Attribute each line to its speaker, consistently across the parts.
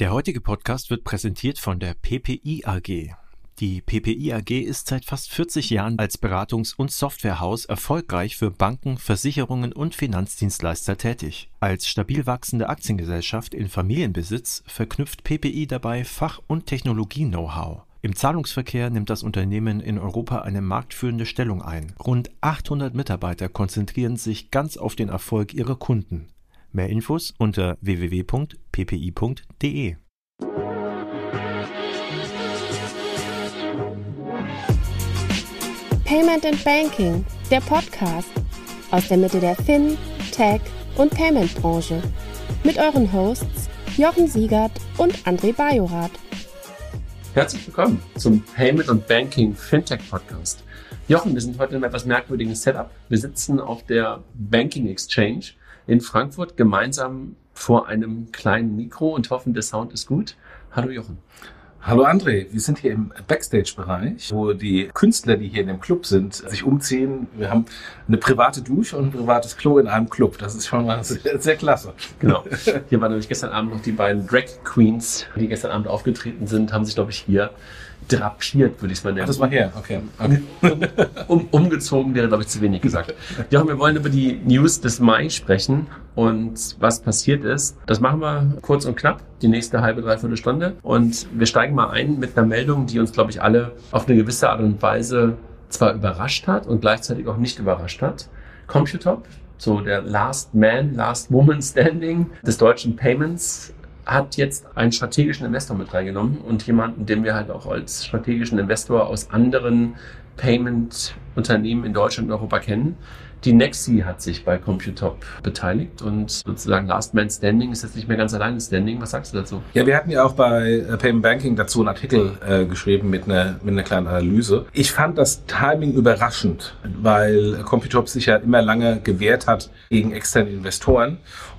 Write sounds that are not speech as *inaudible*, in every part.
Speaker 1: Der heutige Podcast wird präsentiert von der PPI AG. Die PPI AG ist seit fast 40 Jahren als Beratungs- und Softwarehaus erfolgreich für Banken, Versicherungen und Finanzdienstleister tätig. Als stabil wachsende Aktiengesellschaft in Familienbesitz verknüpft PPI dabei Fach- und Technologie-Know-how. Im Zahlungsverkehr nimmt das Unternehmen in Europa eine marktführende Stellung ein. Rund 800 Mitarbeiter konzentrieren sich ganz auf den Erfolg ihrer Kunden. Mehr Infos unter www.ppi.de.
Speaker 2: Payment and Banking, der Podcast aus der Mitte der Fin, Tech und Payment Branche mit euren Hosts Jochen Siegert und André Bajorath.
Speaker 3: Herzlich willkommen zum Payment und Banking Fintech Podcast. Jochen, wir sind heute in einem etwas merkwürdigen Setup. Wir sitzen auf der Banking Exchange in Frankfurt gemeinsam vor einem kleinen Mikro und hoffen, der Sound ist gut. Hallo Jochen.
Speaker 4: Hallo André, wir sind hier im Backstage-Bereich, wo die Künstler, die hier in dem Club sind, sich umziehen. Wir haben eine private Dusche und ein privates Klo in einem Club. Das ist schon mal *laughs* sehr, sehr klasse.
Speaker 3: Genau. Hier waren nämlich gestern Abend noch die beiden Drag Queens, die gestern Abend aufgetreten sind, haben sich, glaube ich, hier drapiert, würde ich es mal nennen. Ach,
Speaker 4: das war her, okay. okay.
Speaker 3: um, umgezogen wäre, glaube ich, zu wenig gesagt. Ja, wir wollen über die News des Mai sprechen und was passiert ist. Das machen wir kurz und knapp, die nächste halbe, dreiviertel Stunde. Und wir steigen mal ein mit einer Meldung, die uns, glaube ich, alle auf eine gewisse Art und Weise zwar überrascht hat und gleichzeitig auch nicht überrascht hat. Computop, so der Last Man, Last Woman Standing des deutschen Payments hat jetzt einen strategischen Investor mit reingenommen und jemanden, den wir halt auch als strategischen Investor aus anderen Payment-Unternehmen in Deutschland und Europa kennen. Die Nexi hat sich bei Computop beteiligt und sozusagen Last Man Standing ist jetzt nicht mehr ganz alleine Standing. Was sagst du dazu?
Speaker 4: Ja, wir hatten ja auch bei äh, Payment Banking dazu einen Artikel äh, geschrieben mit einer, mit einer kleinen Analyse. Ich fand das Timing überraschend, weil Computop sich ja immer lange gewehrt hat gegen externe Investoren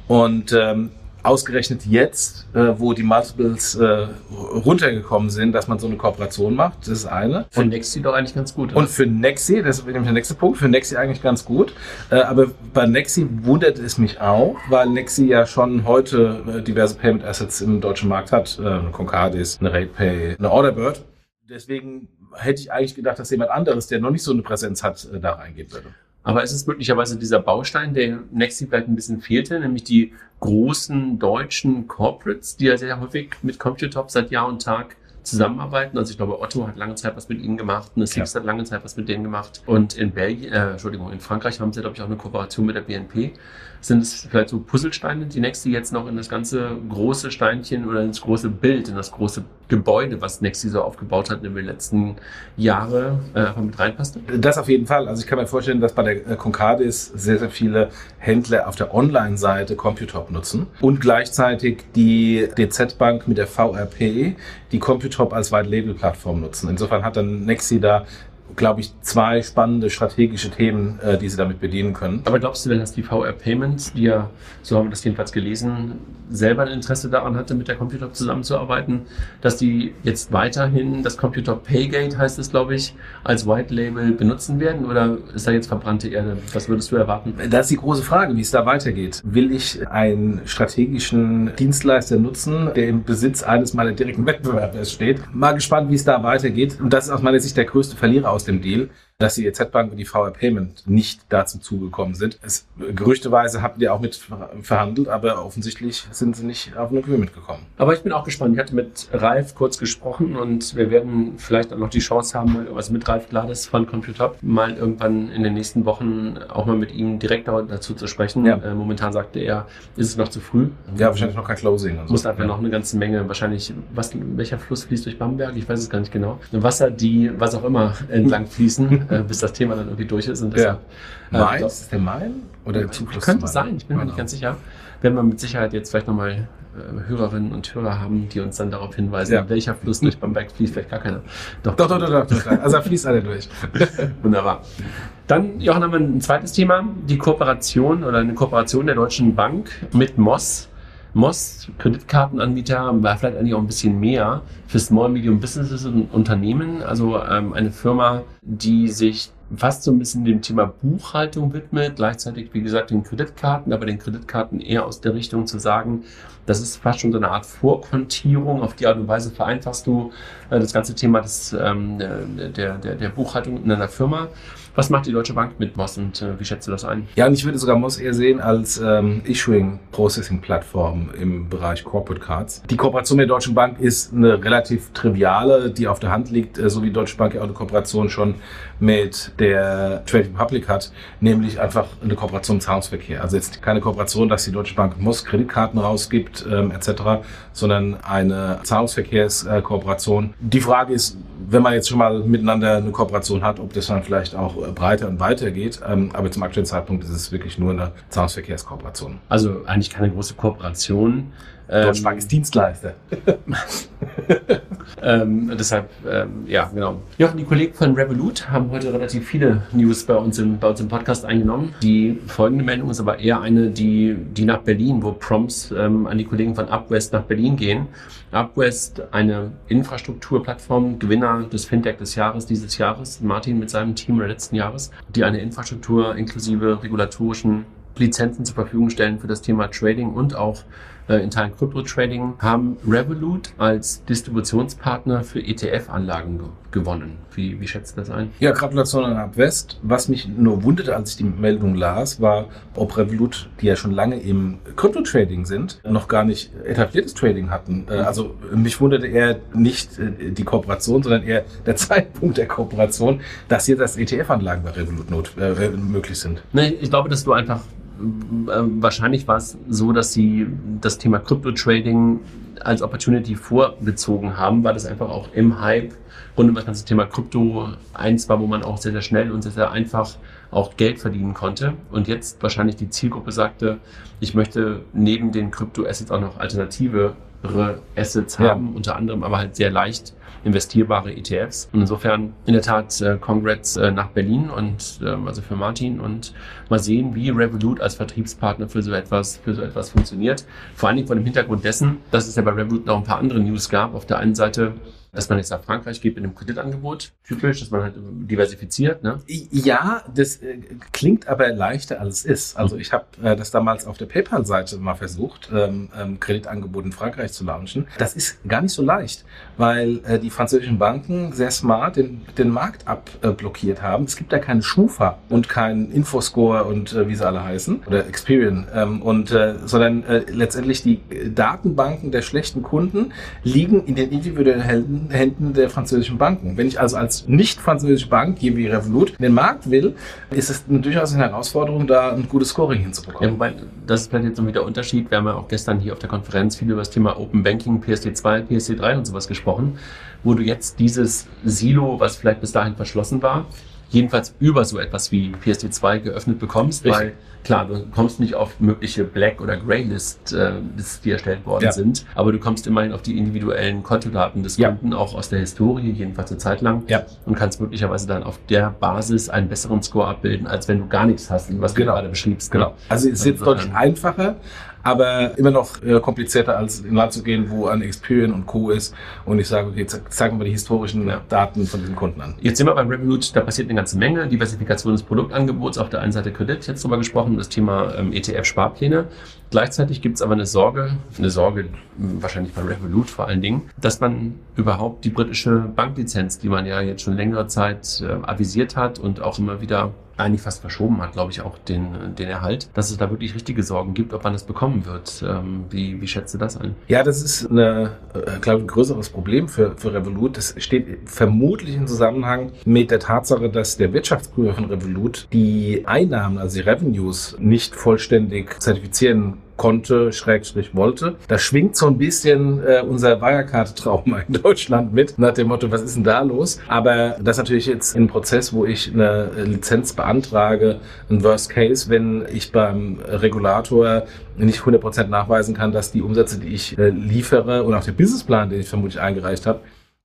Speaker 4: und ähm, ausgerechnet jetzt, äh, wo die Multiples äh, runtergekommen sind, dass man so eine Kooperation macht. Das ist eine.
Speaker 3: Für Nexi doch eigentlich ganz gut.
Speaker 4: Oder? Und für Nexi, das ist nämlich der nächste Punkt, für Nexi eigentlich ganz gut. Äh, aber bei Nexi wundert es mich auch, weil Nexi ja schon heute äh, diverse Payment Assets im deutschen Markt hat. Äh, eine Concardis, eine RatePay, eine Orderbird. Deswegen hätte ich eigentlich gedacht, dass jemand anderes, der noch nicht so eine Präsenz hat, äh, da reingehen würde.
Speaker 3: Aber es ist möglicherweise dieser Baustein, der Nexi vielleicht ein bisschen fehlte, nämlich die großen deutschen Corporates, die ja sehr häufig mit Computop seit Jahr und Tag zusammenarbeiten. Also ich glaube, Otto hat lange Zeit was mit ihnen gemacht, eine Six ja. hat lange Zeit was mit denen gemacht. Und in Belgien, äh, Entschuldigung, in Frankreich haben sie, glaube ich, auch eine Kooperation mit der BNP. Sind es vielleicht so Puzzlesteine, die Nexi jetzt noch in das ganze große Steinchen oder ins große Bild, in das große Gebäude, was Nexi so aufgebaut hat in den letzten Jahre, äh, einfach mit reinpasst?
Speaker 4: Das auf jeden Fall. Also ich kann mir vorstellen, dass bei der äh, Concardis sehr, sehr viele Händler auf der Online-Seite Computop nutzen und gleichzeitig die DZ Bank mit der VRP, die Computop als White-Label-Plattform nutzen. Insofern hat dann Nexi da glaube ich, zwei spannende strategische Themen, äh, die sie damit bedienen können.
Speaker 3: Aber glaubst du denn, dass die VR Payments, die ja, so haben wir das jedenfalls gelesen, selber ein Interesse daran hatte, mit der Computer zusammenzuarbeiten, dass die jetzt weiterhin das Computer Paygate, heißt es, glaube ich, als White Label benutzen werden? Oder ist da jetzt verbrannte Erde? Was würdest du erwarten?
Speaker 4: Das ist die große Frage, wie es da weitergeht. Will ich einen strategischen Dienstleister nutzen, der im Besitz eines meiner direkten Wettbewerbers steht? Mal gespannt, wie es da weitergeht. Und das ist aus meiner Sicht der größte Verlierer aus aus dem Deal dass die EZ Bank und die VR Payment nicht dazu zugekommen sind. Es, gerüchteweise hatten die auch mit verhandelt, aber offensichtlich sind sie nicht auf ein Agreement gekommen.
Speaker 3: Aber ich bin auch gespannt. Ich hatte mit Ralf kurz gesprochen und wir werden vielleicht auch noch die Chance haben, also mit Ralf Glades von Computer mal irgendwann in den nächsten Wochen auch mal mit ihm direkt dazu zu sprechen. Ja. Äh, momentan sagte er, ist es noch zu früh.
Speaker 4: Ja, wahrscheinlich noch kein Closing.
Speaker 3: Also. Muss einfach ja. noch eine ganze Menge, wahrscheinlich, was, welcher Fluss fließt durch Bamberg? Ich weiß es gar nicht genau. Wasser, die, was auch immer, entlang fließen. *laughs* äh, bis das Thema dann irgendwie durch ist. Und
Speaker 4: deshalb, ja. Äh, Main? ist der Main? Oder der
Speaker 3: Zufluss Könnte sein, ich bin mir nicht ganz sicher. Werden wir mit Sicherheit jetzt vielleicht nochmal äh, Hörerinnen und Hörer haben, die uns dann darauf hinweisen, ja. welcher Fluss durch Bamberg fließt, vielleicht gar keiner.
Speaker 4: Doch, doch, doch, doch, doch, doch. also da fließt alle durch. *laughs*
Speaker 3: Wunderbar. Dann, Jochen, haben wir ein zweites Thema, die Kooperation oder eine Kooperation der Deutschen Bank mit Moss. Moss, Kreditkartenanbieter, war vielleicht eigentlich auch ein bisschen mehr für Small Medium Businesses und Unternehmen. Also ähm, eine Firma, die sich fast so ein bisschen dem Thema Buchhaltung widmet, gleichzeitig, wie gesagt, den Kreditkarten, aber den Kreditkarten eher aus der Richtung zu sagen, das ist fast schon so eine Art Vorkontierung. Auf die Art und Weise vereinfachst du äh, das ganze Thema des, ähm, der, der, der Buchhaltung in einer Firma. Was macht die Deutsche Bank mit Moss und äh, wie schätzt du das ein?
Speaker 4: Ja, und ich würde sogar Moss eher sehen als ähm, Issuing Processing Plattform im Bereich Corporate Cards. Die Kooperation mit der Deutschen Bank ist eine relativ triviale, die auf der Hand liegt, äh, so wie die Deutsche Bank ja auch eine Kooperation schon mit der Trade Republic hat, nämlich einfach eine Kooperation im Zahlungsverkehr. Also jetzt keine Kooperation, dass die Deutsche Bank Moss Kreditkarten rausgibt ähm, etc., sondern eine Zahlungsverkehrskooperation. Die Frage ist, wenn man jetzt schon mal miteinander eine Kooperation hat, ob das dann vielleicht auch breiter und weiter geht. Ähm, aber zum aktuellen Zeitpunkt ist es wirklich nur eine Zahlungsverkehrskooperation.
Speaker 3: Also eigentlich keine große Kooperation.
Speaker 4: Deutsche Bank ist Dienstleister. *laughs*
Speaker 3: ähm, deshalb, ähm, ja, genau. Jochen, die Kollegen von Revolut haben heute relativ viele News bei uns im, bei uns im Podcast eingenommen. Die folgende Meldung ist aber eher eine, die, die nach Berlin, wo Prompts ähm, an die Kollegen von Upwest nach Berlin gehen. Upwest, eine Infrastrukturplattform, Gewinner des Fintech des Jahres dieses Jahres, Martin mit seinem Team letzten Jahres, die eine Infrastruktur inklusive regulatorischen Lizenzen zur Verfügung stellen für das Thema Trading und auch in Teilen Crypto-Trading, haben Revolut als Distributionspartner für ETF-Anlagen ge gewonnen. Wie, wie schätzt du das ein?
Speaker 4: Ja, Gratulation an Abwest. Was mich nur wunderte, als ich die Meldung las, war, ob Revolut, die ja schon lange im Crypto-Trading sind, noch gar nicht etabliertes Trading hatten. Äh, also mich wunderte eher nicht äh, die Kooperation, sondern eher der *laughs* Zeitpunkt der Kooperation, dass jetzt als ETF-Anlagen bei Revolut not, äh, möglich sind.
Speaker 3: Nee, ich glaube, dass du einfach äh, wahrscheinlich war es so, dass sie das Thema Crypto-Trading als Opportunity vorgezogen haben, weil das einfach auch im Hype rund um das ganze Thema Krypto eins war, wo man auch sehr, sehr schnell und sehr, sehr einfach auch Geld verdienen konnte. Und jetzt wahrscheinlich die Zielgruppe sagte, ich möchte neben den Krypto-Assets auch noch alternative Assets haben, ja. unter anderem aber halt sehr leicht investierbare ETFs. Und insofern in der Tat äh, Congrats äh, nach Berlin und äh, also für Martin und mal sehen, wie Revolut als Vertriebspartner für so etwas für so etwas funktioniert. Vor allen Dingen vor dem Hintergrund dessen, dass es ja bei Revolut noch ein paar andere News gab. Auf der einen Seite dass man jetzt nach Frankreich geht mit einem Kreditangebot, typisch, dass man halt diversifiziert. Ne?
Speaker 4: Ja, das äh, klingt aber leichter als es ist. Also ich habe äh, das damals auf der PayPal-Seite mal versucht, ähm, ähm, Kreditangebot in Frankreich zu launchen. Das ist gar nicht so leicht, weil äh, die französischen Banken sehr smart den, den Markt abblockiert haben. Es gibt da keinen Schufa und keinen Infoscore und äh, wie sie alle heißen oder Experian ähm, und äh, sondern äh, letztendlich die Datenbanken der schlechten Kunden liegen in den individuellen Händen der französischen Banken. Wenn ich also als nicht französische Bank, hier wie Revolut, in den Markt will, ist es durchaus eine Herausforderung, da ein gutes Scoring hinzubekommen.
Speaker 3: Ja, wobei, das ist vielleicht jetzt wieder der Unterschied. Wir haben ja auch gestern hier auf der Konferenz viel über das Thema Open Banking, PSD2, PSD3 und sowas gesprochen, wo du jetzt dieses Silo, was vielleicht bis dahin verschlossen war, jedenfalls über so etwas wie PSD2 geöffnet bekommst, Richtig. weil klar, du kommst nicht auf mögliche Black- oder Grey-List, äh, die erstellt worden ja. sind, aber du kommst immerhin auf die individuellen Kontodaten des Kunden, ja. auch aus der Historie, jedenfalls eine Zeit lang, ja. und kannst möglicherweise dann auf der Basis einen besseren Score abbilden, als wenn du gar nichts hast, was genau. du gerade beschriebst.
Speaker 4: Ne? Genau. Also es ist jetzt deutlich einfacher, aber immer noch äh, komplizierter als in Land zu gehen, wo ein Experian und Co. ist und ich sage, okay, zeigen wir die historischen ja. Daten von diesen Kunden an.
Speaker 3: Jetzt sind wir beim Revolut, da passiert eine ganze Menge. Diversifikation des Produktangebots, auf der einen Seite Kredit, jetzt drüber gesprochen, das Thema ähm, ETF-Sparpläne. Gleichzeitig gibt es aber eine Sorge, eine Sorge wahrscheinlich bei Revolut vor allen Dingen, dass man überhaupt die britische Banklizenz, die man ja jetzt schon längere Zeit äh, avisiert hat und auch immer wieder eigentlich fast verschoben hat, glaube ich, auch den, den Erhalt, dass es da wirklich richtige Sorgen gibt, ob man es bekommen wird. Ähm, wie, wie schätzt du das ein?
Speaker 4: Ja, das ist eine, äh, glaube ich, ein größeres Problem für, für Revolut. Das steht vermutlich im Zusammenhang mit der Tatsache, dass der Wirtschaftsprüfer von Revolut die Einnahmen, also die Revenues, nicht vollständig zertifizieren konnte, Schrägstrich wollte. Da schwingt so ein bisschen äh, unser Wirecard-Trauma *laughs* in Deutschland mit, nach dem Motto, was ist denn da los? Aber das ist natürlich jetzt ein Prozess, wo ich eine Lizenz beantrage, ein Worst Case, wenn ich beim Regulator nicht 100% nachweisen kann, dass die Umsätze, die ich äh, liefere und auch der Businessplan, den ich vermutlich eingereicht habe,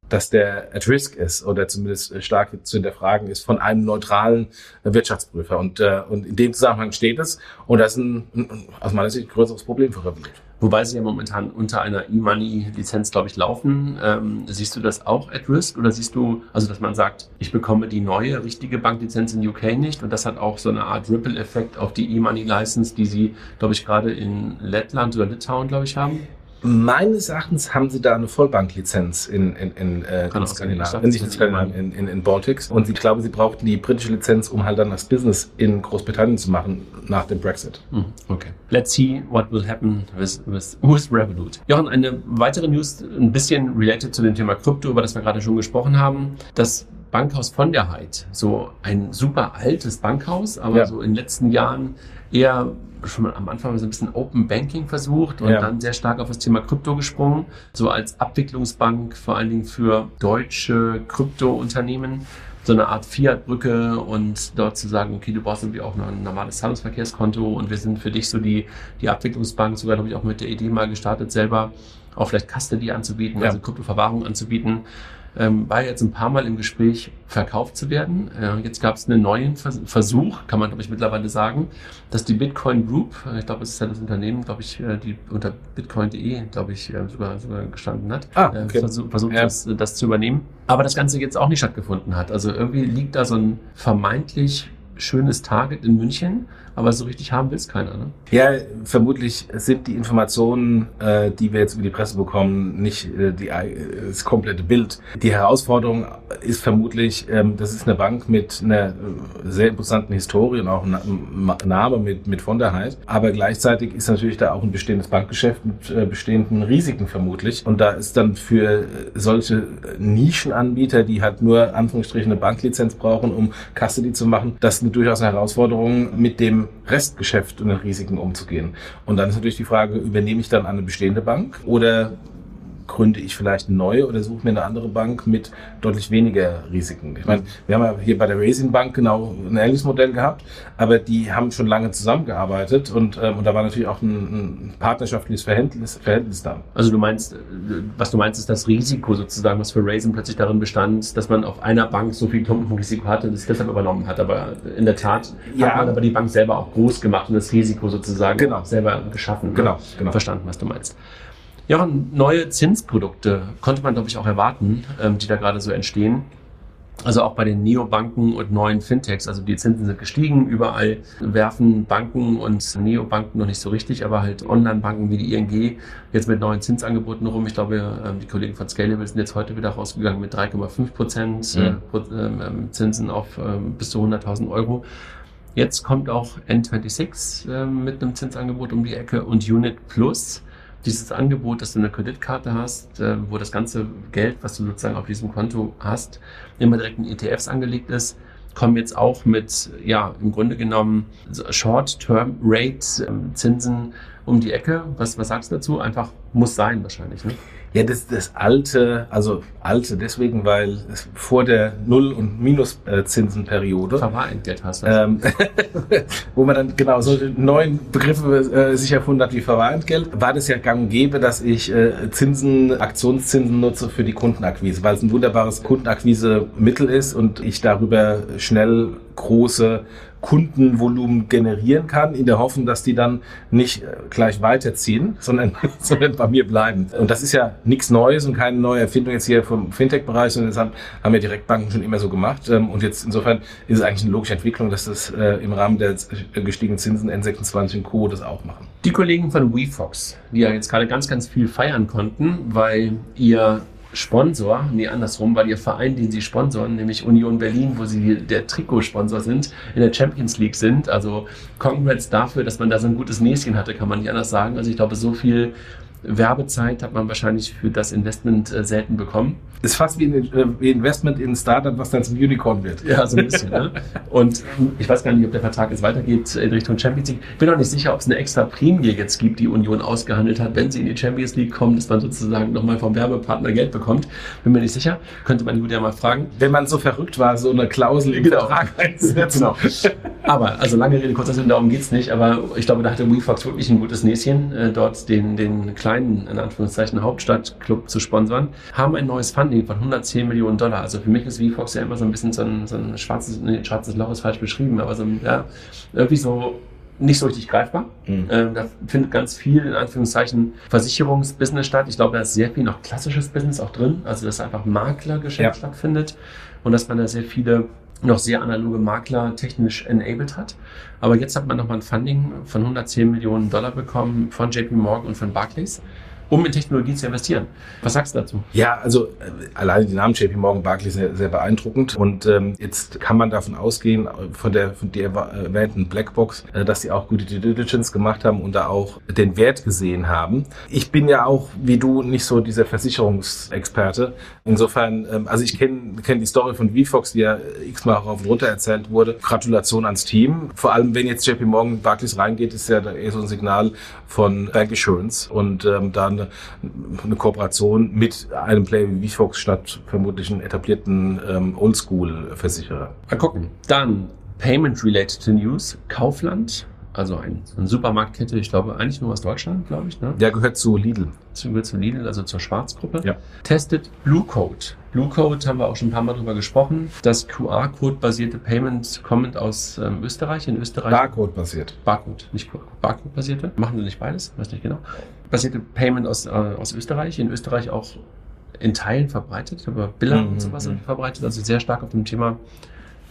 Speaker 4: dass der at risk ist oder zumindest stark zu hinterfragen ist von einem neutralen Wirtschaftsprüfer. Und, äh, und in dem Zusammenhang steht es. Und das ist ein, aus meiner Sicht ein größeres Problem für Revolut.
Speaker 3: Wobei sie ja momentan unter einer E-Money-Lizenz, glaube ich, laufen. Ähm, siehst du das auch at risk oder siehst du, also dass man sagt, ich bekomme die neue richtige Banklizenz in UK nicht und das hat auch so eine Art Ripple-Effekt auf die E-Money-License, die sie, glaube ich, gerade in Lettland oder Litauen, glaube ich, haben?
Speaker 4: Meines Erachtens haben sie da eine Vollbanklizenz in, in, in, äh, in Skandinavien,
Speaker 3: ich
Speaker 4: nicht in Skandinavien, in, in, Baltics. Und ich glaube, sie brauchten die britische Lizenz, um halt dann das Business in Großbritannien zu machen nach dem Brexit.
Speaker 3: Mhm, Okay. Let's see what will happen with, with, with Revolut. Jochen, eine weitere News, ein bisschen related zu dem Thema Krypto, über das wir gerade schon gesprochen haben. Das Bankhaus von der Heid, so ein super altes Bankhaus, aber
Speaker 4: Ja.
Speaker 3: so in den letzten Jahren eher schon mal am Anfang so ein bisschen Open Banking versucht und
Speaker 4: Ja.
Speaker 3: dann sehr stark auf das Thema Krypto gesprungen, so als Abwicklungsbank vor allen Dingen für deutsche Kryptounternehmen so eine Art Fiat-Brücke und dort zu sagen, okay, du brauchst irgendwie auch noch ein normales Zahlungsverkehrskonto und wir sind für dich so die, die Abwicklungsbank, sogar glaube ich auch mit der Idee mal gestartet, selber auch vielleicht Custody anzubieten,
Speaker 4: Ja.
Speaker 3: also Kryptoverwahrung anzubieten. Ähm, war jetzt ein paar Mal im Gespräch, verkauft zu werden. Äh, jetzt gab es einen neuen Vers Versuch, kann man glaube ich mittlerweile sagen, dass die Bitcoin Group, äh, ich glaube, es ist ja das Unternehmen, glaube ich, äh, die unter bitcoin.de, glaube ich, äh, sogar, sogar gestanden hat,
Speaker 4: Ah,
Speaker 3: äh,
Speaker 4: okay.
Speaker 3: versucht,
Speaker 4: Ja.
Speaker 3: das, das zu übernehmen. Aber das Ganze jetzt auch nicht stattgefunden hat. Also irgendwie liegt da so ein vermeintlich schönes Target in München, aber so richtig haben will es keiner. Ne?
Speaker 4: Ja, vermutlich sind die Informationen, äh, die wir jetzt über die Presse bekommen, nicht äh, die, äh, das komplette Bild. Die Herausforderung ist vermutlich, ähm, das ist eine Bank mit einer äh, sehr interessanten Historie und auch ein Na- Name mit, mit von der Heid. Aber gleichzeitig ist natürlich da auch ein bestehendes Bankgeschäft mit äh, bestehenden Risiken vermutlich. Und da ist dann für solche Nischenanbieter, die halt nur Anführungsstrichen eine Banklizenz brauchen, um Custody zu machen, das eine durchaus eine Herausforderung, mit dem Restgeschäft und den Risiken umzugehen. Und dann ist natürlich die Frage, übernehme ich dann eine bestehende Bank oder gründe ich vielleicht eine neue oder suche mir eine andere Bank mit deutlich weniger Risiken. Ich meine, wir haben ja hier bei der Raisin Bank genau ein ähnliches Modell gehabt, aber die haben schon lange zusammengearbeitet und, ähm, und da war natürlich auch ein, ein partnerschaftliches Verhältnis, Verhältnis da.
Speaker 3: Also du meinst, äh, was du meinst, ist das Risiko sozusagen, was für Raisin plötzlich darin bestand, dass man auf einer Bank so viel Klumpenrisiko hatte, dass es deshalb übernommen hat. Aber in der Tat
Speaker 4: Ja.
Speaker 3: hat man aber die Bank selber auch groß gemacht und das Risiko sozusagen
Speaker 4: Genau.
Speaker 3: selber geschaffen. ne?
Speaker 4: Genau, genau.
Speaker 3: Verstanden, was du meinst. Ja, neue Zinsprodukte konnte man, glaube ich, auch erwarten, ähm, die da gerade so entstehen. Also auch bei den Neobanken und neuen Fintechs. Also die Zinsen sind gestiegen. Überall werfen Banken und Neobanken noch nicht so richtig, aber halt Online-Banken wie die ING jetzt mit neuen Zinsangeboten rum. Ich glaube, ähm, die Kollegen von Scalable sind jetzt heute wieder rausgegangen mit 3,5 Prozent äh,
Speaker 4: Mhm.
Speaker 3: Ähm, ähm, Zinsen auf bis zu 100.000 Euro. Jetzt kommt auch N26 ähm, mit einem Zinsangebot um die Ecke und Unit Plus. Dieses Angebot, dass du eine Kreditkarte hast, äh, wo das ganze Geld, was du sozusagen auf diesem Konto hast, immer direkt in ETFs angelegt ist, kommen jetzt auch mit, ja, im Grunde genommen Short-Term-Rate-Zinsen um die Ecke. Was, was sagst du dazu? Einfach muss sein wahrscheinlich. Ne?
Speaker 4: Ja, das, das alte, also alte deswegen, weil es vor der Null- und Minuszinsenperiode,
Speaker 3: Verwahrentgelt hast du.
Speaker 4: ähm, *laughs* wo man dann genau solche neuen Begriffe äh, sich erfunden hat wie Verwahrentgelt, war das ja gang und gäbe, dass ich äh, Zinsen, Aktionszinsen nutze für die Kundenakquise, weil es ein wunderbares Kundenakquise-Mittel ist und ich darüber schnell große Kundenvolumen generieren kann, in der Hoffnung, dass die dann nicht äh, gleich weiterziehen, *laughs* sondern, sondern bei mir bleiben. Und das ist ja nichts Neues und keine neue Erfindung jetzt hier vom Fintech-Bereich, sondern das haben, haben ja Direktbanken schon immer so gemacht. Ähm, Und jetzt insofern ist es eigentlich eine logische Entwicklung, dass das äh, im Rahmen der äh, gestiegenen Zinsen N26 und Co. das auch machen.
Speaker 3: Die Kollegen von WeFox, die ja jetzt gerade ganz, ganz viel feiern konnten, weil ihr Sponsor, nee, andersrum, weil ihr Verein, den sie sponsoren, nämlich Union Berlin, wo sie der Trikotsponsor sind, in der Champions League sind. Also Congrats dafür, dass man da so ein gutes Näschen hatte, kann man nicht anders sagen. Also ich glaube, so viel Werbezeit hat man wahrscheinlich für das Investment äh, selten bekommen.
Speaker 4: Ist fast wie ein äh, Investment in ein Startup, was dann zum Unicorn wird.
Speaker 3: Ja, so ein bisschen. ne? Und ähm, ich weiß gar nicht, ob der Vertrag jetzt weitergeht in Richtung Champions League. Bin auch nicht sicher, ob es eine extra Prämie jetzt gibt, die Union ausgehandelt hat, wenn sie in die Champions League kommen, dass man sozusagen nochmal vom Werbepartner Geld bekommt. Bin mir nicht sicher. Könnte man die Julia mal fragen.
Speaker 4: Wenn man so verrückt war, so eine Klausel im
Speaker 3: Genau.
Speaker 4: Vertrag *laughs* einzusetzen.
Speaker 3: Genau. Aber, also lange Rede, kurzer Sinn, darum geht's nicht. Aber ich glaube, da hatte WeFox wirklich ein gutes Näschen, äh, dort den, den kleinen, in Anführungszeichen, Hauptstadtclub zu sponsern. Haben ein neues Funding von 110 Millionen Dollar. Also für mich ist WeFox ja immer so ein bisschen so ein, so ein schwarzes, nee, schwarzes Loch ist falsch beschrieben, aber so ein, ja, irgendwie so nicht so richtig greifbar.
Speaker 4: Mhm.
Speaker 3: Ähm, da findet ganz viel, in Anführungszeichen, Versicherungsbusiness statt. Ich glaube, da ist sehr viel noch klassisches Business auch drin. Also, dass einfach Maklergeschäft
Speaker 4: Ja.
Speaker 3: stattfindet und dass man da sehr viele noch sehr analoge Makler technisch enabled hat. Aber jetzt hat man nochmal ein Funding von 110 Millionen Dollar bekommen von JP Morgan und von Barclays, um in Technologie zu investieren. Was sagst du dazu?
Speaker 4: Ja, also äh, alleine die Namen JP Morgan Barclays sehr, sehr beeindruckend. Und ähm, jetzt kann man davon ausgehen, äh, von der von der erwähnten Blackbox, äh, dass sie auch gute Due Diligence gemacht haben und da auch den Wert gesehen haben. Ich bin ja auch, wie du, nicht so dieser Versicherungsexperte. Insofern, ähm, also ich kenne kenn die Story von VFox, die ja x-mal rauf und runter erzählt wurde. Gratulation ans Team. Vor allem, wenn jetzt JP Morgan Barclays reingeht, ist ja eher so ein Signal von Bank Assurance und ähm, da eine, eine Kooperation mit einem Player wie VFox statt vermutlich einen etablierten ähm, Oldschool-Versicherer.
Speaker 3: Mal gucken. Dann Payment-related News. Kaufland, also ein, eine Supermarktkette, ich glaube eigentlich nur aus Deutschland, glaube ich. Ne?
Speaker 4: Der gehört zu Lidl.
Speaker 3: Zu, zu Lidl, also zur Schwarzgruppe.
Speaker 4: Ja.
Speaker 3: Testet Blue Code. Blue Code haben wir auch schon ein paar Mal drüber gesprochen. Das QR-Code-basierte Payment kommt aus ähm, Österreich. In Österreich.
Speaker 4: Barcode-basiert.
Speaker 3: Barcode, nicht Barcode-basierte. Machen sie nicht beides? Weiß nicht genau. Basierte Payment aus, äh, aus Österreich. In Österreich auch in Teilen verbreitet, aber Biller
Speaker 4: Mhm,
Speaker 3: und sowas
Speaker 4: mhm.
Speaker 3: verbreitet, also sehr stark auf dem Thema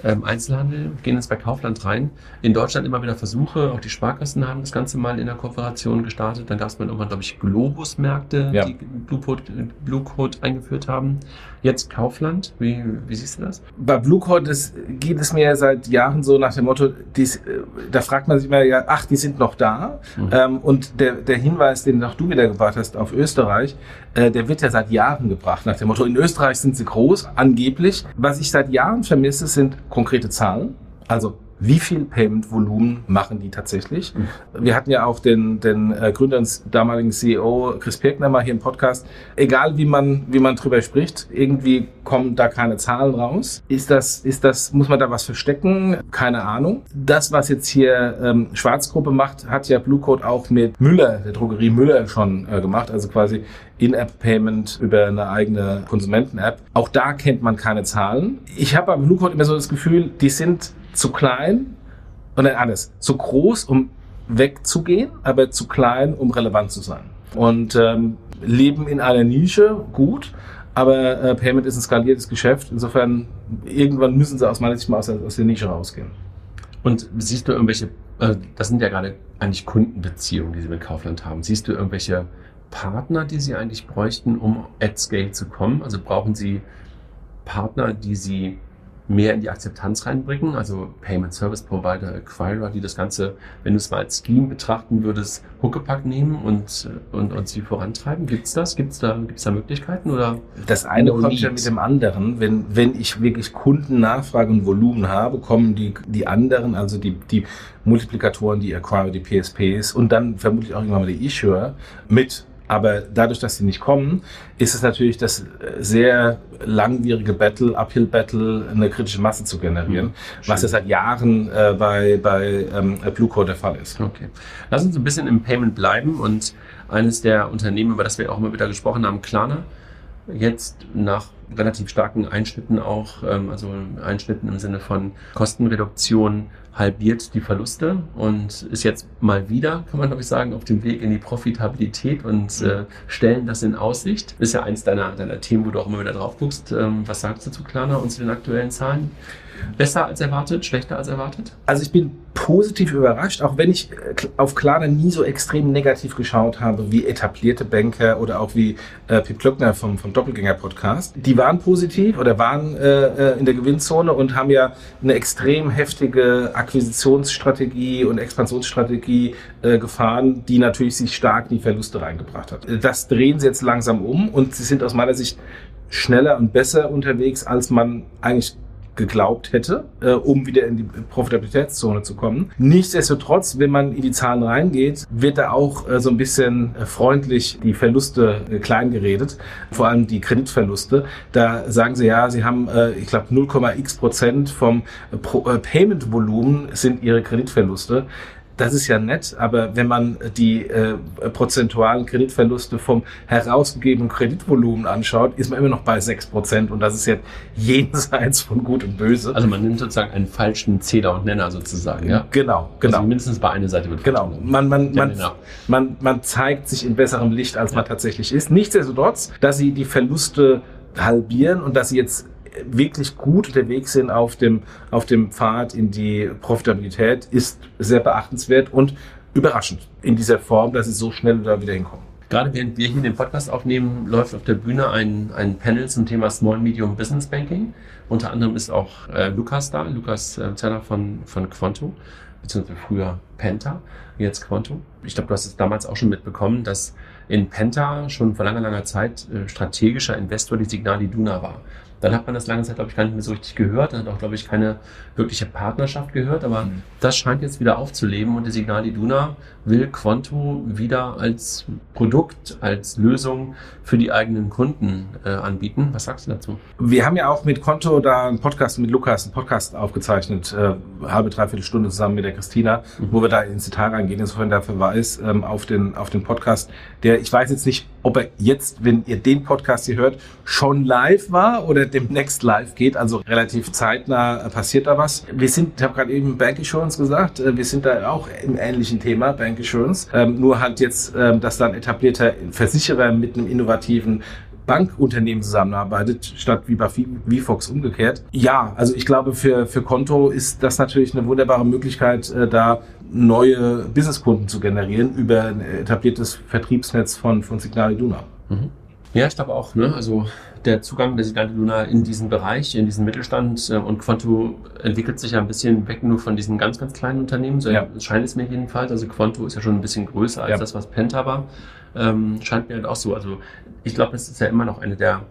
Speaker 3: ähm, Einzelhandel, gehen jetzt bei Kaufland rein. In Deutschland immer wieder Versuche, auch die Sparkassen haben das Ganze mal in der Kooperation gestartet. Dann gab es mal irgendwann, glaube ich, Globus-Märkte,
Speaker 4: Ja.
Speaker 3: die Blue Code, Blue Code eingeführt haben. Jetzt Kaufland, wie, wie siehst du das?
Speaker 4: Bei Blue Code ist, geht es mir seit Jahren so nach dem Motto, dies, äh, da fragt man sich immer, ja, ach, die sind noch da.
Speaker 3: Mhm.
Speaker 4: Ähm, und der, der Hinweis, den auch du wieder gebracht hast auf Österreich, äh, der wird ja seit Jahren gebracht nach dem Motto, in Österreich sind sie groß, angeblich. Was ich seit Jahren vermisse, sind konkrete Zahlen. Also wie viel Payment-Volumen machen die tatsächlich? Wir hatten ja auch den, den äh, Gründer und damaligen CEO Chris Pirkner mal hier im Podcast. Egal wie man, wie man drüber spricht, irgendwie kommen da keine Zahlen raus. Ist das, ist das, muss man da was verstecken? Keine Ahnung. Das, was jetzt hier ähm, Schwarzgruppe macht, hat ja Blue Code auch mit Müller, der Drogerie Müller schon äh, gemacht. Also quasi In-App-Payment über eine eigene Konsumenten-App. Auch da kennt man keine Zahlen. Ich habe bei Blue Code immer so das Gefühl, die sind zu klein oder alles, zu groß, um wegzugehen, aber zu klein, um relevant zu sein. Und ähm, leben in einer Nische, gut, aber äh, Payment ist ein skaliertes Geschäft. Insofern, irgendwann müssen sie aus meiner Sicht mal aus der, aus der Nische rausgehen.
Speaker 3: Und siehst du irgendwelche, äh, das sind ja gerade eigentlich Kundenbeziehungen, die sie mit Kaufland haben. Siehst du irgendwelche Partner, die sie eigentlich bräuchten, um at scale zu kommen? Also brauchen sie Partner, die sie mehr in die Akzeptanz reinbringen, also Payment Service Provider, Acquirer, die das Ganze, wenn du es mal als Scheme betrachten würdest, Huckepack nehmen und, und, und sie vorantreiben? Gibt's das? Gibt's da, gibt's da Möglichkeiten oder?
Speaker 4: Das eine
Speaker 3: No
Speaker 4: kommt
Speaker 3: need.
Speaker 4: ja mit dem anderen. Wenn, wenn ich wirklich Kundennachfrage und Volumen habe, kommen die, die anderen, also die, die Multiplikatoren, die Acquire, die PSPs und dann vermutlich auch irgendwann mal die Issuer mit. Aber dadurch, dass sie nicht kommen, ist es natürlich das äh, sehr langwierige Battle, Uphill Battle, eine kritische Masse zu generieren,
Speaker 3: Mhm.
Speaker 4: was ja seit Jahren äh, bei, bei ähm, Blue Code der Fall ist.
Speaker 3: Okay. Lass uns ein bisschen im Payment bleiben und eines der Unternehmen, über das wir auch immer wieder gesprochen haben, Klarna, jetzt nach relativ starken Einschnitten auch, ähm, also Einschnitten im Sinne von Kostenreduktion, halbiert die Verluste und ist jetzt mal wieder, kann man glaube ich sagen, auf dem Weg in die Profitabilität und äh, stellen das in Aussicht. Ist ja eins deiner, deiner Themen, wo du auch immer wieder drauf guckst. Ähm, was sagst du zu Klarna und zu den aktuellen Zahlen? Besser als erwartet, schlechter als erwartet?
Speaker 4: Also ich bin positiv überrascht, auch wenn ich äh, auf Klarna nie so extrem negativ geschaut habe wie etablierte Banker oder auch wie äh, Pip Klöckner vom, vom Doppelgänger-Podcast. Die waren positiv oder waren äh, äh, in der Gewinnzone und haben ja eine extrem heftige Akquisitionsstrategie und Expansionsstrategie äh, gefahren, die natürlich sich stark in die Verluste reingebracht hat. Das drehen sie jetzt langsam um und sie sind aus meiner Sicht schneller und besser unterwegs, als man eigentlich geglaubt hätte, äh, um wieder in die Profitabilitätszone zu kommen. Nichtsdestotrotz, wenn man in die Zahlen reingeht, wird da auch äh, so ein bisschen äh, freundlich die Verluste äh, klein geredet, vor allem die Kreditverluste. Da sagen sie ja, sie haben, äh, ich glaube, 0,x Prozent vom äh, äh, Payment-Volumen sind ihre Kreditverluste. Das ist ja nett, aber wenn man die äh, prozentualen Kreditverluste vom herausgegebenen Kreditvolumen anschaut, ist man immer noch bei 6% und das ist ja *laughs* jenseits von Gut und Böse.
Speaker 3: Also man nimmt sozusagen einen falschen Zähler und Nenner sozusagen, ja?
Speaker 4: Genau, genau.
Speaker 3: Also mindestens bei einer Seite wird
Speaker 4: Genau, man, man, man,
Speaker 3: Nenner.
Speaker 4: man, man zeigt sich in besserem Licht, als man tatsächlich ist. Nichtsdestotrotz, dass sie die Verluste halbieren und dass sie jetzt wirklich gut unterwegs sind auf dem, auf dem Pfad in die Profitabilität, ist sehr beachtenswert und überraschend in dieser Form, dass sie so schnell da wieder hinkommen.
Speaker 3: Gerade während wir hier den Podcast aufnehmen, läuft auf der Bühne ein, ein Panel zum Thema Small Medium Business Banking. Unter anderem ist auch äh, Lukas da, Lukas äh, Zeller von, von Quanto, beziehungsweise früher Penta, jetzt Quanto. Ich glaube, du hast es damals auch schon mitbekommen, dass in Penta schon vor langer, langer Zeit äh, strategischer Investor die Signal Iduna war. Dann hat man das lange Zeit, glaube ich, gar nicht mehr so richtig gehört. Dann hat auch, glaube ich, keine wirkliche Partnerschaft gehört. Aber
Speaker 4: Mhm.
Speaker 3: das scheint jetzt wieder aufzuleben und die Signal Iduna will Quanto wieder als Produkt, als Lösung für die eigenen Kunden äh, anbieten. Was sagst du dazu?
Speaker 4: Wir haben ja auch mit Konto da einen Podcast mit Lukas, einen Podcast aufgezeichnet, äh, halbe, dreiviertel Stunde zusammen mit der Christina, wo wir da ins Detail reingehen. Insofern der Verweis ähm, auf, den, auf den Podcast, der, ich weiß jetzt nicht, ob er jetzt, wenn ihr den Podcast hier hört, schon live war oder demnächst live geht, also relativ zeitnah passiert da was. Wir sind, ich habe gerade eben Bank Insurance gesagt, äh, wir sind da auch im ähnlichen Thema, Bank Insurance, ähm, nur halt jetzt, ähm, dass dann etablierter Versicherer mit einem innovativen Bankunternehmen zusammenarbeitet, statt wie bei VFox umgekehrt. Ja, also ich glaube, für, für Konto ist das natürlich eine wunderbare Möglichkeit, äh, da neue Businesskunden zu generieren über ein etabliertes Vertriebsnetz von, von Signal Iduna.
Speaker 3: Ja, ich glaube auch. Ne? Also der Zugang der Signal Iduna in diesen Bereich, in diesen Mittelstand äh, und Quanto entwickelt sich ja ein bisschen weg nur von diesen ganz, ganz kleinen Unternehmen. So
Speaker 4: Ja.
Speaker 3: scheint es mir jedenfalls. Also Quanto ist ja schon ein bisschen größer als
Speaker 4: Ja.
Speaker 3: das, was Penta war. Ähm, scheint mir halt auch so. Also ich glaube, das ist ja immer noch eine der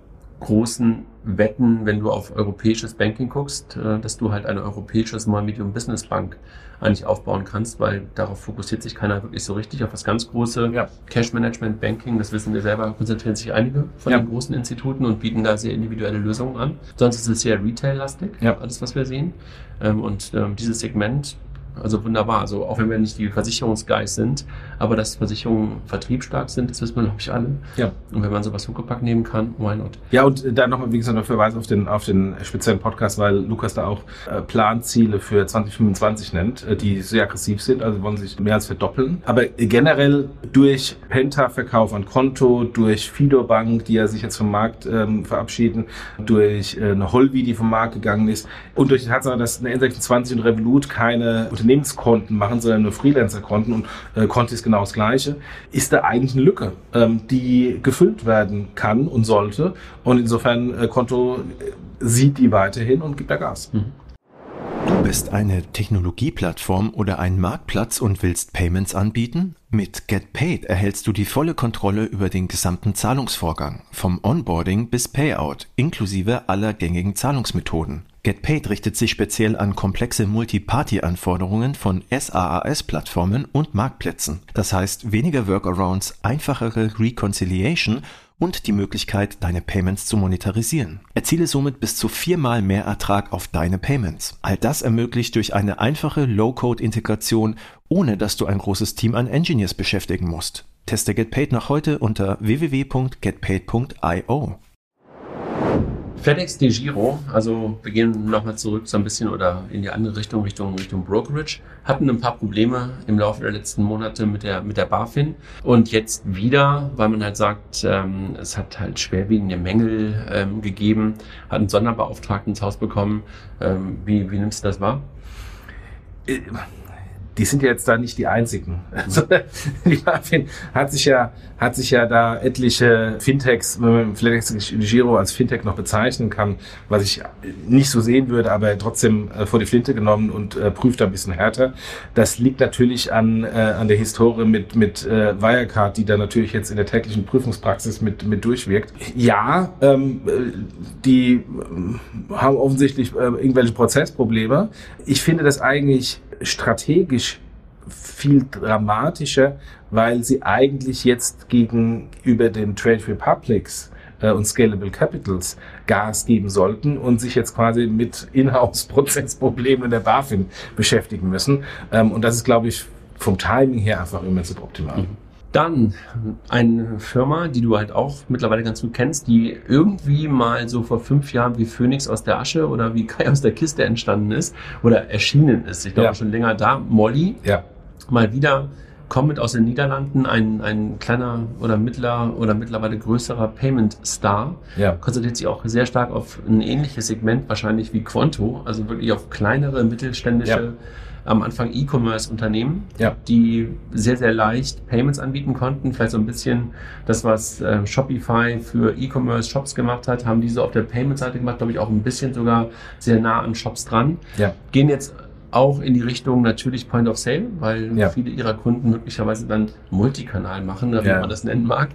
Speaker 3: großen Wetten, wenn du auf europäisches Banking guckst, äh, dass du halt eine europäische Small Medium Business Bank eigentlich aufbauen kannst, weil darauf fokussiert sich keiner wirklich so richtig auf das ganz große
Speaker 4: Ja.
Speaker 3: Cash Management Banking. Das wissen wir selber, konzentrieren sich einige von
Speaker 4: Ja.
Speaker 3: den großen Instituten und bieten da sehr individuelle Lösungen an. Sonst ist es sehr Retail-lastig,
Speaker 4: Ja.
Speaker 3: alles was wir sehen. Ähm, Und ähm, dieses Segment also wunderbar. Also auch wenn wir nicht die Versicherungsguys sind, aber dass Versicherungen vertriebsstark sind, das wissen wir, glaube ich, alle.
Speaker 4: Ja.
Speaker 3: Und wenn man sowas Huckepack nehmen kann, why not?
Speaker 4: Ja, und da nochmal, wie gesagt, der Verweis auf den, auf den speziellen Podcast, weil Lukas da auch äh, Planziele für 2025 nennt, äh, die sehr aggressiv sind, also wollen sich mehr als verdoppeln. Aber generell durch Penta-Verkauf an Konto, durch Fido Bank, die ja sich jetzt vom Markt ähm, verabschieden, durch äh, eine Holvi, die vom Markt gegangen ist und durch die Tatsache, dass eine N26 und Revolut keine Unternehmenskonten machen, sondern nur Freelancer-Konten und äh, Konto ist genau das Gleiche, ist da eigentlich eine Lücke, ähm, die gefüllt werden kann und sollte. Und insofern äh, Konto äh, sieht die weiterhin und gibt da Gas.
Speaker 1: Du bist eine Technologieplattform oder ein Marktplatz und willst Payments anbieten? Mit GetPaid erhältst du die volle Kontrolle über den gesamten Zahlungsvorgang, vom Onboarding bis Payout, inklusive aller gängigen Zahlungsmethoden. GetPaid richtet sich speziell an komplexe Multi-Party-Anforderungen von SaaS-Plattformen und Marktplätzen. Das heißt weniger Workarounds, einfachere Reconciliation und die Möglichkeit, deine Payments zu monetarisieren. Erziele somit bis zu viermal mehr Ertrag auf deine Payments. All das ermöglicht durch eine einfache Low-Code-Integration, ohne dass du ein großes Team an Engineers beschäftigen musst. Teste GetPaid noch heute unter www.getpaid.io.
Speaker 3: FedEx de Giro, also wir gehen nochmal zurück so ein bisschen oder in die andere Richtung, Richtung, Richtung Brokerage, hatten ein paar Probleme im Laufe der letzten Monate mit der, mit der BaFin und jetzt wieder, weil man halt sagt, ähm, es hat halt schwerwiegende Mängel ähm, gegeben, hat einen Sonderbeauftragten ins Haus bekommen. Ähm, wie, wie nimmst du das wahr?
Speaker 4: Äh, Die sind ja jetzt da nicht die einzigen. *laughs* Also, die BaFin hat sich ja, hat sich ja da etliche Fintechs, wenn man FedEx Giro als Fintech noch bezeichnen kann, was ich nicht so sehen würde, aber trotzdem äh, vor die Flinte genommen und äh, prüft da ein bisschen härter. Das liegt natürlich an, äh, an der Historie mit, mit äh, Wirecard, die da natürlich jetzt in der täglichen Prüfungspraxis mit, mit durchwirkt. Ja, ähm, äh, die ähm, haben offensichtlich äh, irgendwelche Prozessprobleme. Ich finde das eigentlich strategisch viel dramatischer, weil sie eigentlich jetzt gegenüber den Trade Republics äh, und Scalable Capitals Gas geben sollten und sich jetzt quasi mit Inhouse-Prozessproblemen in der BaFin beschäftigen müssen. Ähm, und das ist, glaube ich, vom Timing her einfach immer suboptimal. Mhm.
Speaker 3: Dann eine Firma, die du halt auch mittlerweile ganz gut kennst, die irgendwie mal so vor fünf Jahren wie Phoenix aus der Asche oder wie Kai aus der Kiste entstanden ist oder erschienen ist. Ich glaube ja. schon länger da. Molly. Ja. Mal wieder kommt aus den Niederlanden, ein, ein kleiner oder mittler oder mittlerweile größerer Payment Star. Ja. Konzentriert sich auch sehr stark auf ein ähnliches Segment, wahrscheinlich wie Quanto, also wirklich auf kleinere, mittelständische ja am Anfang E-Commerce-Unternehmen, ja. die sehr, sehr leicht Payments anbieten konnten. Vielleicht so ein bisschen das, was äh, Shopify für E-Commerce-Shops gemacht hat, haben diese auf der Payment-Seite gemacht, glaube ich, auch ein bisschen sogar sehr nah an Shops dran. Ja. Gehen jetzt auch in die Richtung natürlich Point of Sale, weil ja. viele ihrer Kunden möglicherweise dann Multikanal machen, wie man das nennen mag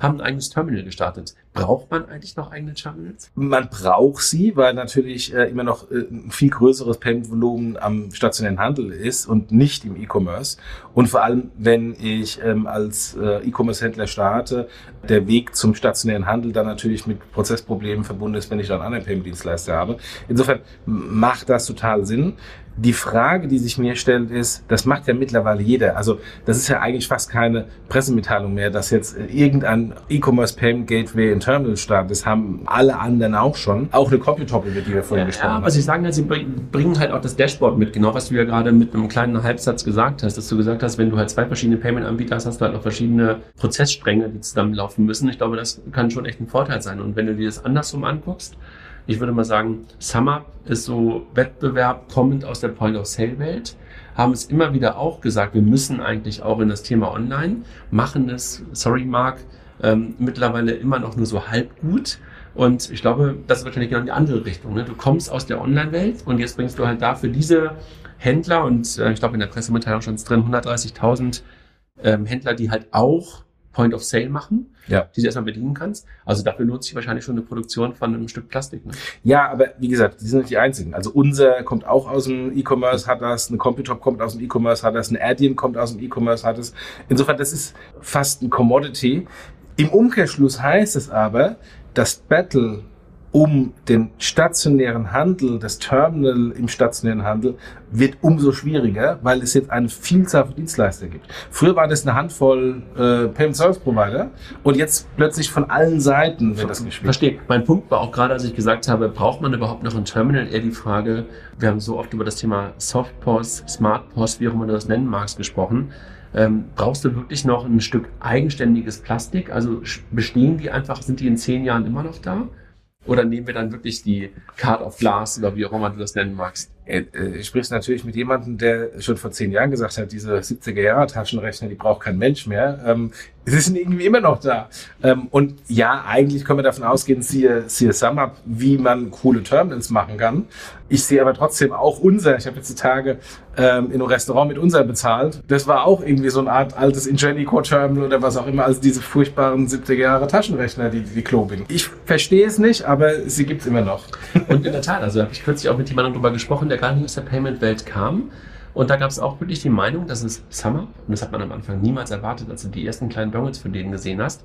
Speaker 3: haben ein eigenes Terminal gestartet. Braucht man eigentlich noch eigene Terminals?
Speaker 4: Man braucht sie, weil natürlich äh, immer noch äh, ein viel größeres Payment-Volumen am stationären Handel ist und nicht im E-Commerce. Und vor allem, wenn ich ähm, als äh, E-Commerce-Händler starte, der Weg zum stationären Handel dann natürlich mit Prozessproblemen verbunden ist, wenn ich dann einen anderen Payment-Dienstleister habe. Insofern macht das total Sinn die Frage, die sich mir stellt, ist, das macht ja mittlerweile jeder. Also das ist ja eigentlich fast keine Pressemitteilung mehr, dass jetzt irgendein E-Commerce Payment Gateway in Terminal startet. Das haben alle anderen auch schon. Auch eine Copytop, über die wir vorhin ja, gesprochen ja, haben.
Speaker 3: Aber Sie sagen ja, Sie bringen halt auch das Dashboard mit, genau was du ja gerade mit einem kleinen Halbsatz gesagt hast, dass du gesagt hast, wenn du halt zwei verschiedene Payment-Anbieter hast, hast du halt auch verschiedene Prozessstränge, die zusammenlaufen müssen. Ich glaube, das kann schon echt ein Vorteil sein. Und wenn du dir das andersrum anguckst, ich würde mal sagen, SumUp ist so Wettbewerb kommend aus der Point-of-Sale-Welt haben es immer wieder auch gesagt, wir müssen eigentlich auch in das Thema Online, machen es, sorry Mark, ähm, mittlerweile immer noch nur so halb gut. Und ich glaube, das ist wahrscheinlich genau in die andere Richtung. Ne? Du kommst aus der Online-Welt und jetzt bringst du halt dafür diese Händler und äh, ich glaube in der Pressemitteilung schon drin 130.000 ähm, Händler, die halt auch Point of Sale machen, ja. die du erstmal bedienen kannst. Also dafür lohnt sich wahrscheinlich schon eine Produktion von einem Stück Plastik. Ne?
Speaker 4: Ja, aber wie gesagt, die sind nicht die einzigen. Also unser kommt auch aus dem E-Commerce, hat das, eine Computop kommt aus dem E-Commerce, hat das, ein Adyen kommt aus dem E-Commerce, hat es. Insofern, das ist fast ein Commodity. Im Umkehrschluss heißt es aber, dass Battle um den stationären Handel, das Terminal im stationären Handel, wird umso schwieriger, weil es jetzt eine Vielzahl von Dienstleister gibt. Früher war das eine Handvoll äh, Payment Service Provider und jetzt plötzlich von allen Seiten wird das gespielt.
Speaker 3: Verstehe. Mein Punkt war auch gerade, als ich gesagt habe, braucht man überhaupt noch ein Terminal, eher die Frage, wir haben so oft über das Thema Softpost, Smartpost, wie auch immer du das nennen magst, gesprochen. Ähm, brauchst du wirklich noch ein Stück eigenständiges Plastik? Also bestehen die einfach, sind die in zehn Jahren immer noch da? Oder nehmen wir dann wirklich die Card of Glass oder wie auch immer du das nennen magst?
Speaker 4: Äh, äh, ich sprichst natürlich mit jemandem, der schon vor zehn Jahren gesagt hat, diese 70er Jahre Taschenrechner, die braucht kein Mensch mehr. Ähm, sie sind irgendwie immer noch da. Ähm, und ja, eigentlich können wir davon ausgehen, siehe, siehe SumUp, wie man coole Terminals machen kann. Ich sehe aber trotzdem auch unser, ich habe jetzt die Tage ähm, in einem Restaurant mit unser bezahlt. Das war auch irgendwie so eine Art altes Ingenico-Terminal oder was auch immer, also diese furchtbaren 70er Jahre Taschenrechner, die, die klobigen. Ich verstehe es nicht, aber sie gibt's immer noch.
Speaker 3: Und in der Tat, also habe ich kürzlich auch mit jemandem drüber gesprochen, der gar nicht aus der Payment-Welt kam. Und da gab es auch wirklich die Meinung, dass es Summer, und das hat man am Anfang niemals erwartet, als du die ersten kleinen Dongles von denen gesehen hast,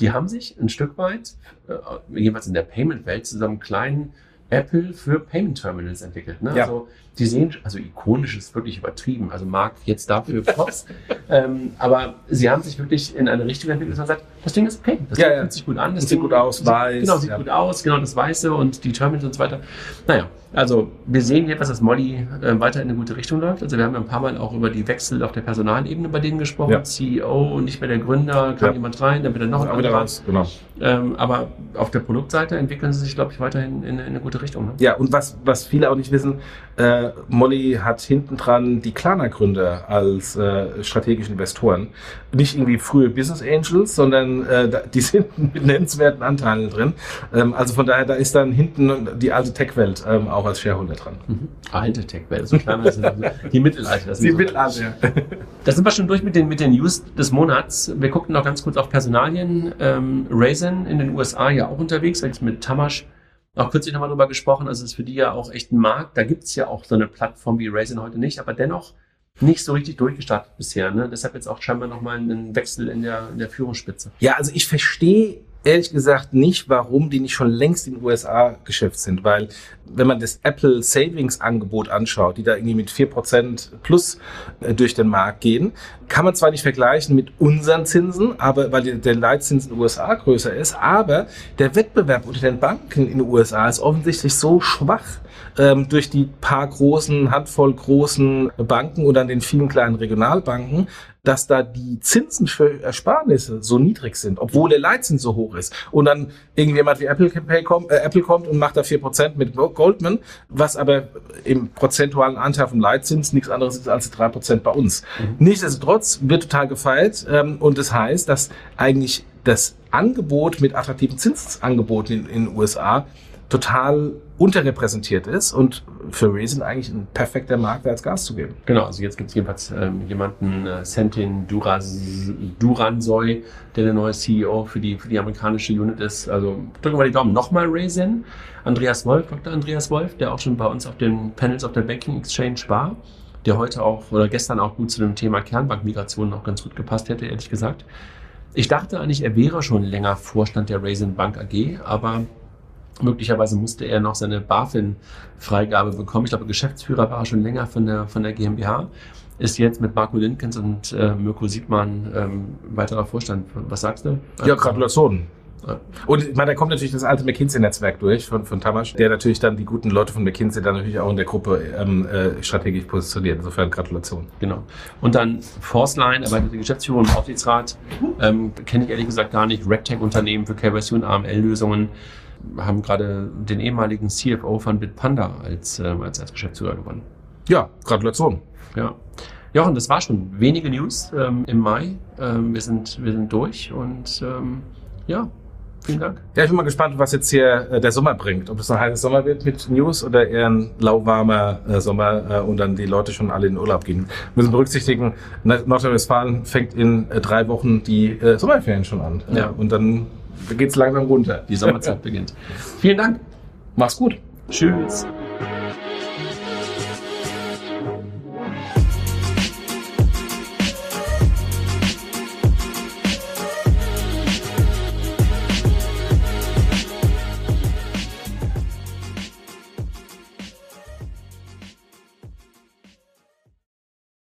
Speaker 3: die haben sich ein Stück weit, äh, jedenfalls in der Payment-Welt, zusammen kleinen Apple für Payment Terminals entwickelt. Ne? Ja. Also die sehen, also ikonisch ist wirklich übertrieben. Also Mark jetzt dafür Props. *laughs* ähm, aber sie haben sich wirklich in eine Richtung entwickelt, dass man sagt, das Ding ist okay, das
Speaker 4: ja, ja. fühlt sich gut an. Das,
Speaker 3: sieht gut aus, weiß. Genau, sieht gut aus, genau das Weiße und die Terminals und so weiter. Naja, also wir sehen jetzt, dass Molly äh, weiter in eine gute Richtung läuft. Also wir haben ja ein paar Mal auch über die Wechsel auf der Personalebene bei denen gesprochen. Ja. CEO, nicht mehr der Gründer, kam ja. jemand rein, dann wieder noch ein anderer. Raus, genau. Ähm, aber auf der Produktseite entwickeln sie sich, glaube ich, weiterhin in, in, eine gute Richtung. Ne?
Speaker 4: Ja, und was, was viele auch nicht wissen, äh, Molly hat hinten dran die Klarna-Gründer als äh, strategischen Investoren. Nicht irgendwie frühe Business Angels, sondern äh, die *laughs* sind mit nennenswerten Anteilen drin. Ähm, also von daher, da ist dann hinten die alte Tech-Welt ähm, auch als Shareholder dran.
Speaker 3: Mhm. Alte Tech-Welt, so kleiner sind die Mittelalter.
Speaker 4: Die Mittelalter, ja. *laughs*
Speaker 3: Da sind wir schon durch mit den, mit den News des Monats. Wir gucken noch ganz kurz auf Personalien. Ähm, Raisin in den USA ja auch unterwegs, jetzt mit Tamash auch kürzlich nochmal drüber gesprochen. Also es ist für die ja auch echt ein Markt. Da gibt's ja auch so eine Plattform wie Raisin heute nicht, aber dennoch nicht so richtig durchgestartet bisher. Ne? Deshalb jetzt auch scheinbar nochmal einen Wechsel in der, in der Führungsspitze.
Speaker 4: Ja, also ich verstehe ehrlich gesagt nicht, warum die nicht schon längst in den USA Geschäft sind, weil wenn man das Apple Savings Angebot anschaut, die da irgendwie mit 4% plus äh, durch den Markt gehen, kann man zwar nicht vergleichen mit unseren Zinsen, aber weil der Leitzins in den USA größer ist, aber der Wettbewerb unter den Banken in den USA ist offensichtlich so schwach ähm, durch die paar großen, Handvoll großen Banken oder an den vielen kleinen Regionalbanken, dass da die Zinsen für Ersparnisse so niedrig sind, obwohl der Leitzins so hoch ist. Und dann irgendjemand wie Apple, kommt, äh, Apple kommt und macht da vier Prozent mit Goldman, was aber im prozentualen Anteil vom Leitzins nichts anderes ist als drei Prozent bei uns. Mhm. Nichtsdestotrotz wird total gefeiert ähm, und das heißt, dass eigentlich das Angebot mit attraktiven Zinsangeboten in, in den USA total unterrepräsentiert ist und für Raisin eigentlich ein perfekter Markt als Gas zu geben.
Speaker 3: Genau, also jetzt gibt es jedenfalls ähm, jemanden, äh, Sentin Duransoy, der der neue CEO für die, für die amerikanische Unit ist. Also drücken wir die Daumen. Nochmal Raisin. Andreas Wolf, Dr. Andreas Wolf, der auch schon bei uns auf den Panels auf der Banking Exchange war, der heute auch oder gestern auch gut zu dem Thema Kernbankmigration noch ganz gut gepasst hätte, ehrlich gesagt. Ich dachte eigentlich, er wäre schon länger Vorstand der Raisin Bank AG, aber Möglicherweise musste er noch seine BaFin-Freigabe bekommen. Ich glaube, Geschäftsführer war er schon länger von der, von der GmbH. Ist jetzt mit Marco Linkens und äh, Mirko Siegmann ähm, weiterer Vorstand. Was sagst du?
Speaker 4: Ja, Gratulation. Und ich meine, da kommt natürlich das alte McKinsey-Netzwerk durch von, von Tamasch, der natürlich dann die guten Leute von McKinsey dann natürlich auch in der Gruppe ähm, äh, strategisch positioniert. Insofern Gratulation.
Speaker 3: Genau. Und dann Forceline, erweiterte Geschäftsführung im Aufsichtsrat, ähm, kenne ich ehrlich gesagt gar nicht. RegTech-Unternehmen für KYC und AML-Lösungen haben gerade den ehemaligen CFO von Bitpanda als, äh, als, als Geschäftsführer gewonnen.
Speaker 4: Ja, Gratulation.
Speaker 3: Ja. Jochen, das war schon wenige News ähm, im Mai. Ähm, wir, sind, wir sind durch und ähm, ja, vielen Dank.
Speaker 4: Ja, ich bin mal gespannt, was jetzt hier äh, der Sommer bringt. Ob es ein heißer Sommer wird mit News oder eher ein lauwarmer äh, Sommer äh, und dann die Leute schon alle in den Urlaub gehen. Wir müssen berücksichtigen, Nordrhein-Westfalen fängt in äh, drei Wochen die äh, Sommerferien schon an. Ja. und dann geht es langsam runter.
Speaker 3: Die Sommerzeit beginnt. Vielen Dank.
Speaker 4: Mach's gut.
Speaker 3: Tschüss.